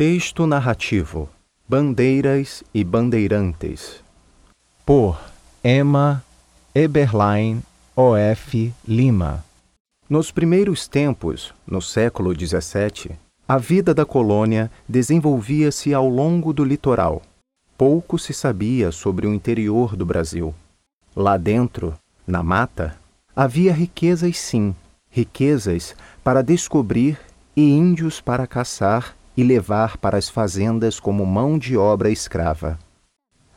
Texto narrativo: Bandeiras e Bandeirantes. Por Emma Eberlein O.F. Lima. Nos primeiros tempos, no século XVII, a vida da colônia desenvolvia-se ao longo do litoral. Pouco se sabia sobre o interior do Brasil. Lá dentro, na mata, havia riquezas sim, riquezas para descobrir e índios para caçar e levar para as fazendas como mão de obra escrava.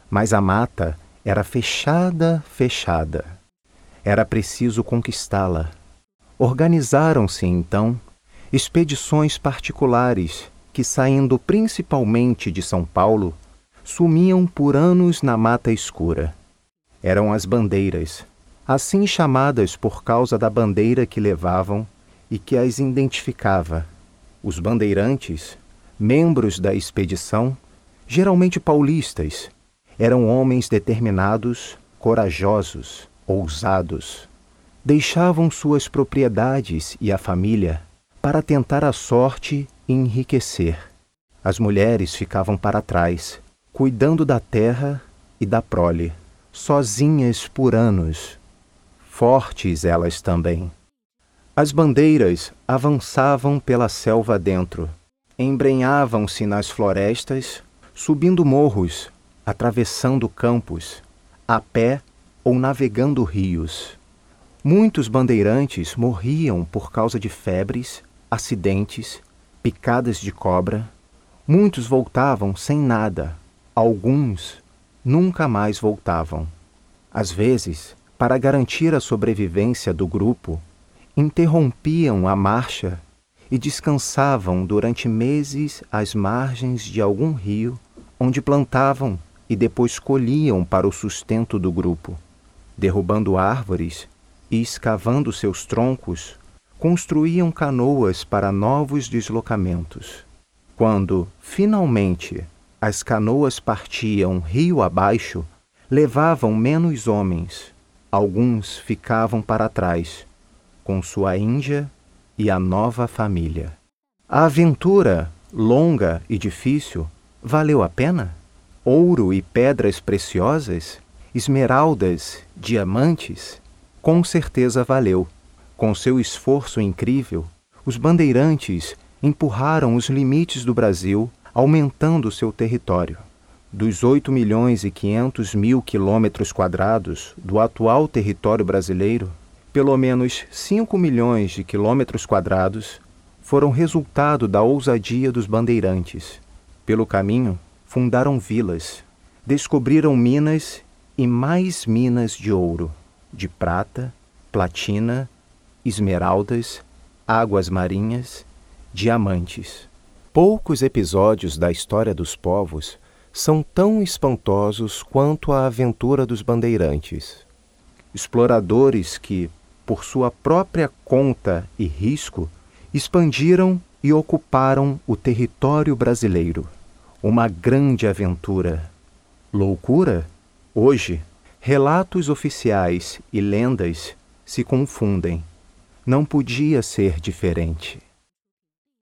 Mas a mata era fechada, fechada. Era preciso conquistá-la. Organizaram-se então expedições particulares que, saindo principalmente de São Paulo, sumiam por anos na mata escura. Eram as bandeiras, assim chamadas por causa da bandeira que levavam e que as identificava. Os bandeirantes, membros da expedição, geralmente paulistas, eram homens determinados, corajosos, ousados. Deixavam suas propriedades e a família para tentar a sorte e enriquecer. As mulheres ficavam para trás, cuidando da terra e da prole, sozinhas por anos. Fortes elas também. As bandeiras avançavam pela selva dentro, embrenhavam-se nas florestas, subindo morros, atravessando campos, a pé ou navegando rios. Muitos bandeirantes morriam por causa de febres, acidentes, picadas de cobra. Muitos voltavam sem nada, alguns nunca mais voltavam. Às vezes, para garantir a sobrevivência do grupo, interrompiam a marcha e descansavam durante meses às margens de algum rio, onde plantavam e depois colhiam para o sustento do grupo. Derrubando árvores e escavando seus troncos, construíam canoas para novos deslocamentos. Quando, finalmente, as canoas partiam rio abaixo, levavam menos homens. Alguns ficavam para trás com sua Índia e a nova família. A aventura, longa e difícil, valeu a pena? Ouro e pedras preciosas? Esmeraldas, diamantes? Com certeza valeu. Com seu esforço incrível, os bandeirantes empurraram os limites do Brasil, aumentando seu território. Dos 8 milhões e 500 mil quilômetros quadrados do atual território brasileiro, pelo menos 5 milhões de quilômetros quadrados foram resultado da ousadia dos bandeirantes. Pelo caminho, fundaram vilas, descobriram minas e mais minas de ouro, de prata, platina, esmeraldas, águas marinhas, diamantes. Poucos episódios da história dos povos são tão espantosos quanto a aventura dos bandeirantes. Exploradores que, por sua própria conta e risco, expandiram e ocuparam o território brasileiro. Uma grande aventura. Loucura? Hoje, relatos oficiais e lendas se confundem. Não podia ser diferente.